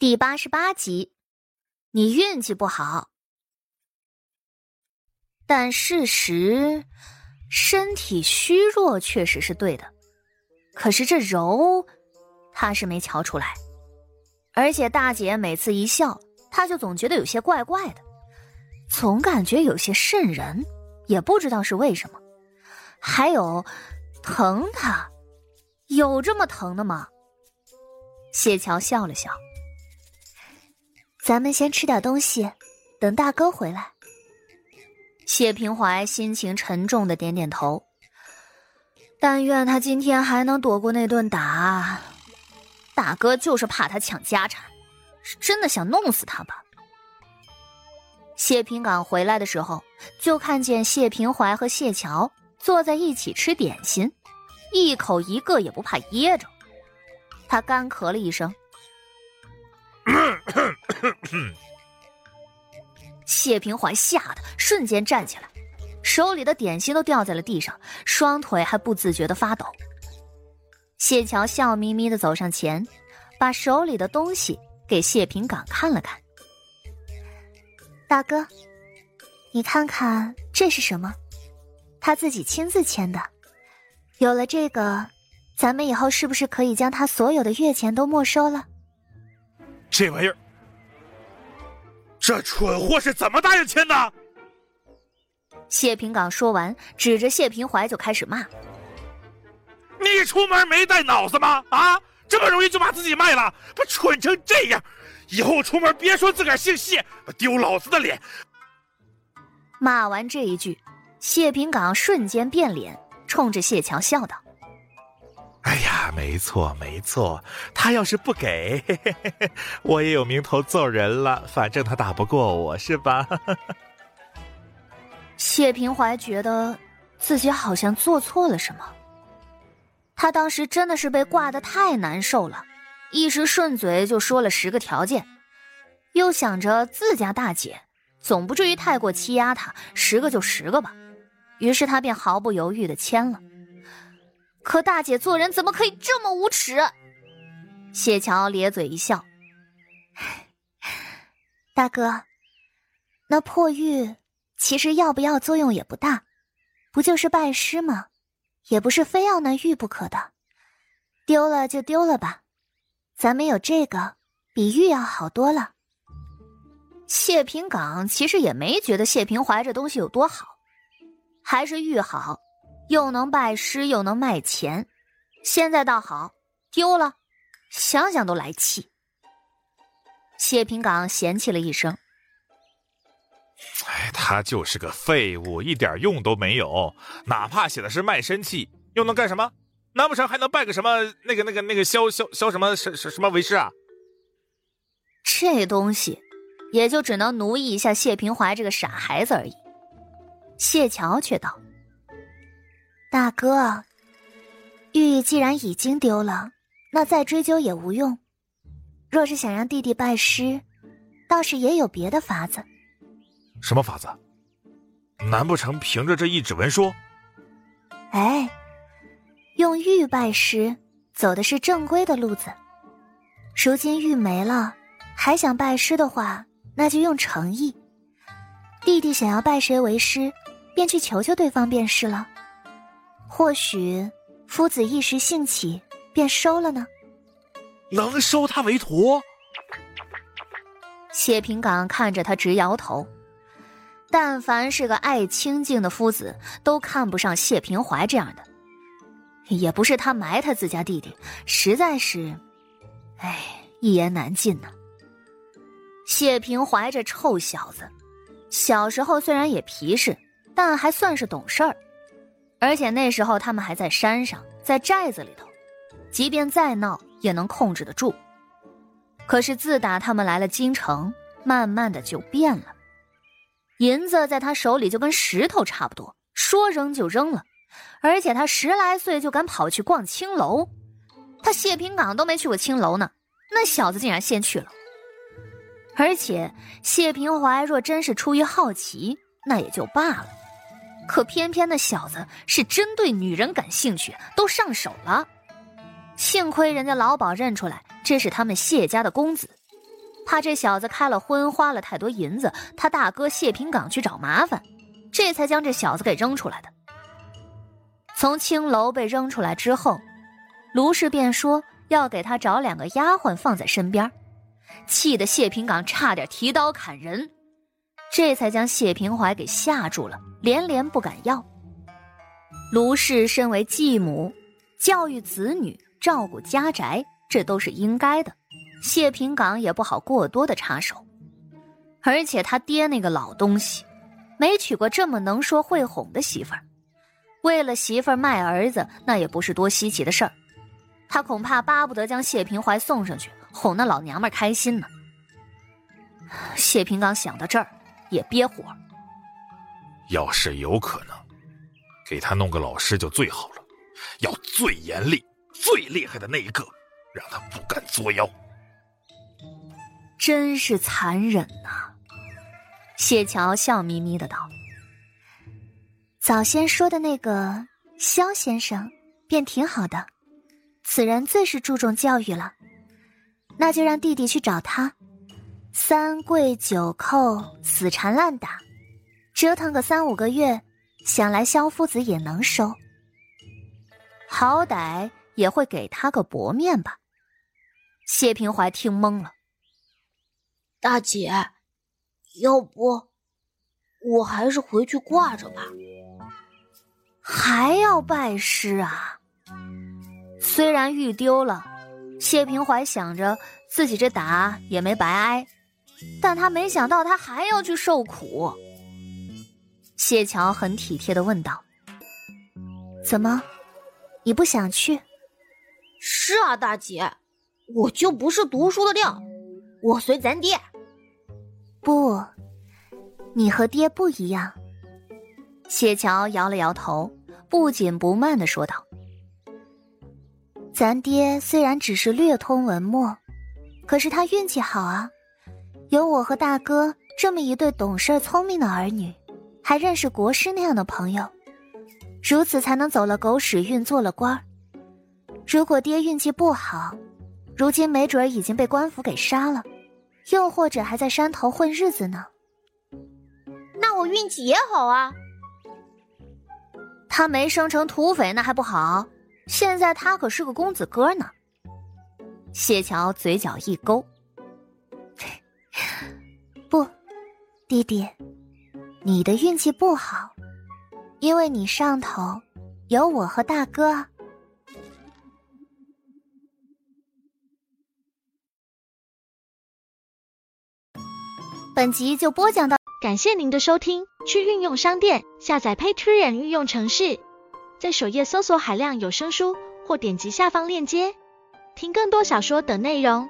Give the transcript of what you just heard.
第八十八集，你运气不好，但事实身体虚弱确实是对的。可是这柔，他是没瞧出来。而且大姐每次一笑，他就总觉得有些怪怪的，总感觉有些瘆人，也不知道是为什么。还有，疼他，有这么疼的吗？谢桥笑了笑。咱们先吃点东西，等大哥回来。谢平怀心情沉重的点点头。但愿他今天还能躲过那顿打。大哥就是怕他抢家产，是真的想弄死他吧？谢平岗回来的时候，就看见谢平怀和谢桥坐在一起吃点心，一口一个也不怕噎着。他干咳了一声。谢平怀吓得瞬间站起来，手里的点心都掉在了地上，双腿还不自觉的发抖。谢桥笑眯眯的走上前，把手里的东西给谢平岗看了看。大哥，你看看这是什么？他自己亲自签的。有了这个，咱们以后是不是可以将他所有的月钱都没收了？这玩意儿，这蠢货是怎么答应签的？谢平岗说完，指着谢平怀就开始骂：“你出门没带脑子吗？啊，这么容易就把自己卖了，不蠢成这样！以后出门别说自个儿姓谢，丢老子的脸！”骂完这一句，谢平岗瞬间变脸，冲着谢强笑道。没错没错，他要是不给，我也有名头揍人了。反正他打不过我，是吧？谢平怀觉得自己好像做错了什么。他当时真的是被挂的太难受了，一时顺嘴就说了十个条件，又想着自家大姐总不至于太过欺压他，十个就十个吧。于是他便毫不犹豫的签了。可大姐做人怎么可以这么无耻？谢桥咧嘴一笑：“大哥，那破玉其实要不要作用也不大，不就是拜师吗？也不是非要那玉不可的。丢了就丢了吧，咱们有这个，比玉要好多了。”谢平岗其实也没觉得谢平怀这东西有多好，还是玉好。又能拜师又能卖钱，现在倒好，丢了，想想都来气。谢平岗嫌弃了一声：“哎，他就是个废物，一点用都没有。哪怕写的是卖身契，又能干什么？难不成还能拜个什么那个那个那个萧萧萧什么什什什么为师啊？这东西，也就只能奴役一下谢平怀这个傻孩子而已。”谢桥却道。大哥，玉既然已经丢了，那再追究也无用。若是想让弟弟拜师，倒是也有别的法子。什么法子？难不成凭着这一纸文书？哎，用玉拜师，走的是正规的路子。如今玉没了，还想拜师的话，那就用诚意。弟弟想要拜谁为师，便去求求对方便是了。或许夫子一时兴起，便收了呢。能收他为徒？谢平岗看着他直摇头。但凡是个爱清静的夫子，都看不上谢平怀这样的。也不是他埋汰自家弟弟，实在是，哎，一言难尽呢。谢平怀这臭小子，小时候虽然也皮实，但还算是懂事儿。而且那时候他们还在山上，在寨子里头，即便再闹也能控制得住。可是自打他们来了京城，慢慢的就变了。银子在他手里就跟石头差不多，说扔就扔了。而且他十来岁就敢跑去逛青楼，他谢平岗都没去过青楼呢，那小子竟然先去了。而且谢平怀若真是出于好奇，那也就罢了。可偏偏那小子是真对女人感兴趣，都上手了。幸亏人家老鸨认出来，这是他们谢家的公子，怕这小子开了荤，花了太多银子，他大哥谢平岗去找麻烦，这才将这小子给扔出来的。从青楼被扔出来之后，卢氏便说要给他找两个丫鬟放在身边，气得谢平岗差点提刀砍人，这才将谢平怀给吓住了，连连不敢要。卢氏身为继母，教育子女、照顾家宅，这都是应该的。谢平岗也不好过多的插手，而且他爹那个老东西，没娶过这么能说会哄的媳妇儿，为了媳妇儿卖儿子，那也不是多稀奇的事儿。他恐怕巴不得将谢平怀送上去，哄那老娘们开心呢。谢平岗想到这儿，也憋火。要是有可能，给他弄个老师就最好了，要最严厉、最厉害的那一个，让他不敢作妖。真是残忍呐！谢桥笑眯眯的道：“早先说的那个萧先生，便挺好的。此人最是注重教育了，那就让弟弟去找他。三跪九叩，死缠烂打，折腾个三五个月，想来萧夫子也能收。好歹也会给他个薄面吧。”谢平怀听懵了。大姐，要不我还是回去挂着吧。还要拜师啊？虽然玉丢了，谢平怀想着自己这打也没白挨，但他没想到他还要去受苦。谢桥很体贴的问道：“怎么，你不想去？”“是啊，大姐，我就不是读书的料。”我随咱爹。不，你和爹不一样。谢桥摇了摇头，不紧不慢的说道：“咱爹虽然只是略通文墨，可是他运气好啊，有我和大哥这么一对懂事聪明的儿女，还认识国师那样的朋友，如此才能走了狗屎运，做了官如果爹运气不好，如今没准已经被官府给杀了，又或者还在山头混日子呢。那我运气也好啊。他没生成土匪那还不好，现在他可是个公子哥呢。谢桥嘴角一勾，弟弟，你的运气不好，因为你上头有我和大哥。本集就播讲到，感谢您的收听。去运用商店下载 Patreon 运用城市，在首页搜索海量有声书，或点击下方链接听更多小说等内容。